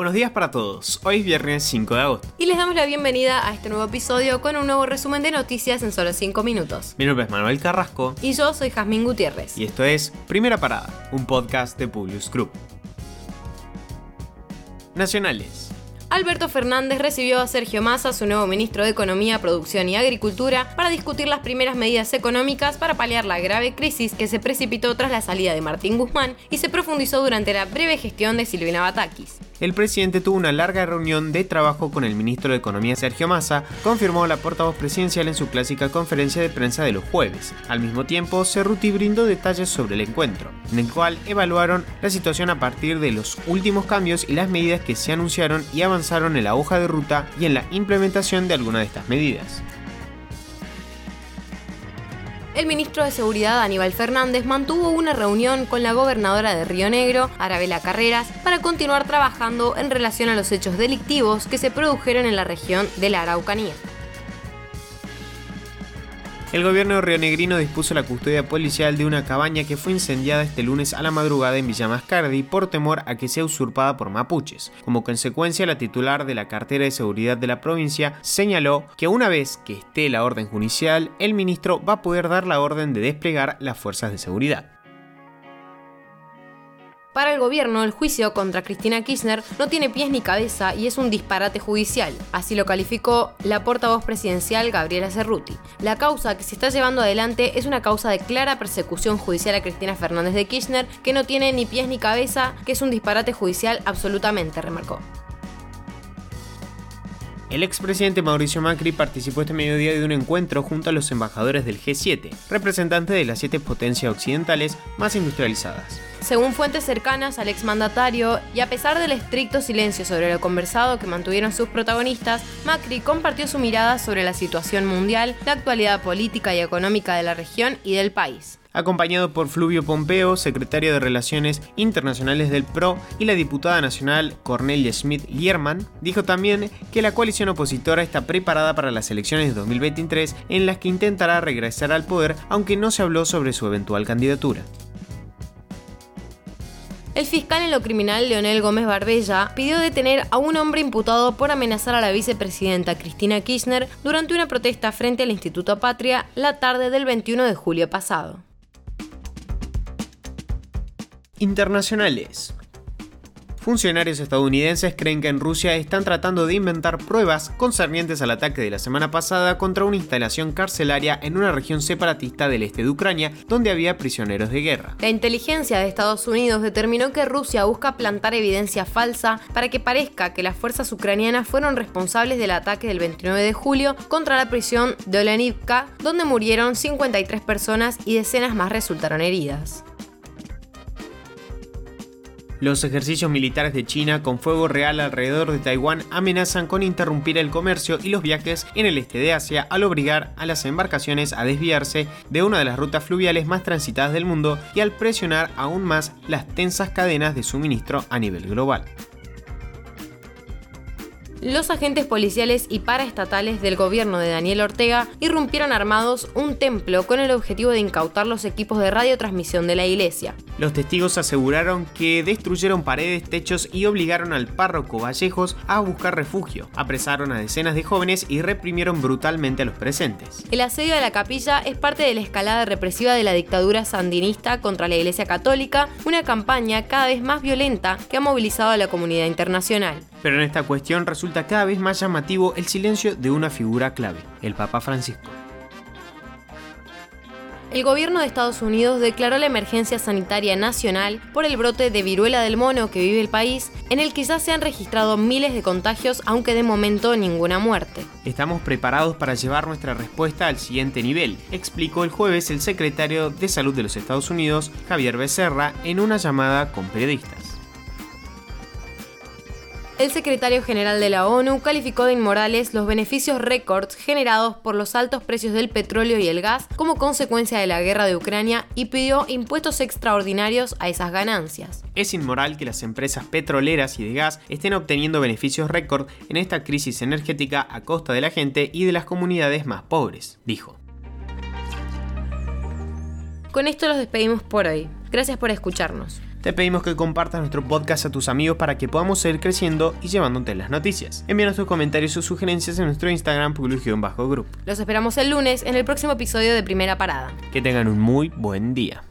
Buenos días para todos, hoy es viernes 5 de agosto. Y les damos la bienvenida a este nuevo episodio con un nuevo resumen de noticias en solo 5 minutos. Mi nombre es Manuel Carrasco. Y yo soy Jazmín Gutiérrez. Y esto es Primera Parada, un podcast de Publius Group. Nacionales. Alberto Fernández recibió a Sergio Massa, su nuevo ministro de Economía, Producción y Agricultura, para discutir las primeras medidas económicas para paliar la grave crisis que se precipitó tras la salida de Martín Guzmán y se profundizó durante la breve gestión de Silvina Batakis el presidente tuvo una larga reunión de trabajo con el ministro de Economía Sergio Massa, confirmó la portavoz presidencial en su clásica conferencia de prensa de los jueves. Al mismo tiempo, Cerruti brindó detalles sobre el encuentro, en el cual evaluaron la situación a partir de los últimos cambios y las medidas que se anunciaron y avanzaron en la hoja de ruta y en la implementación de algunas de estas medidas. El ministro de Seguridad Aníbal Fernández mantuvo una reunión con la gobernadora de Río Negro, Arabela Carreras, para continuar trabajando en relación a los hechos delictivos que se produjeron en la región de la Araucanía. El gobierno rionegrino dispuso la custodia policial de una cabaña que fue incendiada este lunes a la madrugada en Villa Mascardi por temor a que sea usurpada por mapuches. Como consecuencia, la titular de la cartera de seguridad de la provincia señaló que una vez que esté la orden judicial, el ministro va a poder dar la orden de desplegar las fuerzas de seguridad. Para el gobierno, el juicio contra Cristina Kirchner no tiene pies ni cabeza y es un disparate judicial. Así lo calificó la portavoz presidencial Gabriela Cerruti. La causa que se está llevando adelante es una causa de clara persecución judicial a Cristina Fernández de Kirchner que no tiene ni pies ni cabeza, que es un disparate judicial absolutamente, remarcó. El expresidente Mauricio Macri participó este mediodía de un encuentro junto a los embajadores del G7, representantes de las siete potencias occidentales más industrializadas. Según fuentes cercanas al exmandatario, y a pesar del estricto silencio sobre lo conversado que mantuvieron sus protagonistas, Macri compartió su mirada sobre la situación mundial, la actualidad política y económica de la región y del país acompañado por Fluvio Pompeo, secretario de Relaciones Internacionales del PRO, y la diputada nacional Cornelia Schmidt-Lierman, dijo también que la coalición opositora está preparada para las elecciones de 2023 en las que intentará regresar al poder, aunque no se habló sobre su eventual candidatura. El fiscal en lo criminal Leonel Gómez Barbella pidió detener a un hombre imputado por amenazar a la vicepresidenta Cristina Kirchner durante una protesta frente al Instituto Patria la tarde del 21 de julio pasado internacionales. Funcionarios estadounidenses creen que en Rusia están tratando de inventar pruebas concernientes al ataque de la semana pasada contra una instalación carcelaria en una región separatista del este de Ucrania donde había prisioneros de guerra. La inteligencia de Estados Unidos determinó que Rusia busca plantar evidencia falsa para que parezca que las fuerzas ucranianas fueron responsables del ataque del 29 de julio contra la prisión de Olenivka, donde murieron 53 personas y decenas más resultaron heridas. Los ejercicios militares de China con fuego real alrededor de Taiwán amenazan con interrumpir el comercio y los viajes en el este de Asia al obligar a las embarcaciones a desviarse de una de las rutas fluviales más transitadas del mundo y al presionar aún más las tensas cadenas de suministro a nivel global. Los agentes policiales y paraestatales del gobierno de Daniel Ortega irrumpieron armados un templo con el objetivo de incautar los equipos de radiotransmisión de la iglesia. Los testigos aseguraron que destruyeron paredes, techos y obligaron al párroco Vallejos a buscar refugio. Apresaron a decenas de jóvenes y reprimieron brutalmente a los presentes. El asedio de la capilla es parte de la escalada represiva de la dictadura sandinista contra la Iglesia Católica, una campaña cada vez más violenta que ha movilizado a la comunidad internacional. Pero en esta cuestión resulta cada vez más llamativo el silencio de una figura clave, el Papa Francisco. El gobierno de Estados Unidos declaró la emergencia sanitaria nacional por el brote de viruela del mono que vive el país, en el que ya se han registrado miles de contagios, aunque de momento ninguna muerte. Estamos preparados para llevar nuestra respuesta al siguiente nivel, explicó el jueves el secretario de Salud de los Estados Unidos, Javier Becerra, en una llamada con periodistas. El secretario general de la ONU calificó de inmorales los beneficios récords generados por los altos precios del petróleo y el gas como consecuencia de la guerra de Ucrania y pidió impuestos extraordinarios a esas ganancias. Es inmoral que las empresas petroleras y de gas estén obteniendo beneficios récord en esta crisis energética a costa de la gente y de las comunidades más pobres, dijo. Con esto los despedimos por hoy. Gracias por escucharnos. Te pedimos que compartas nuestro podcast a tus amigos para que podamos seguir creciendo y llevándote las noticias. Envíanos tus comentarios o sugerencias en nuestro Instagram bajo group Los esperamos el lunes en el próximo episodio de Primera Parada. Que tengan un muy buen día.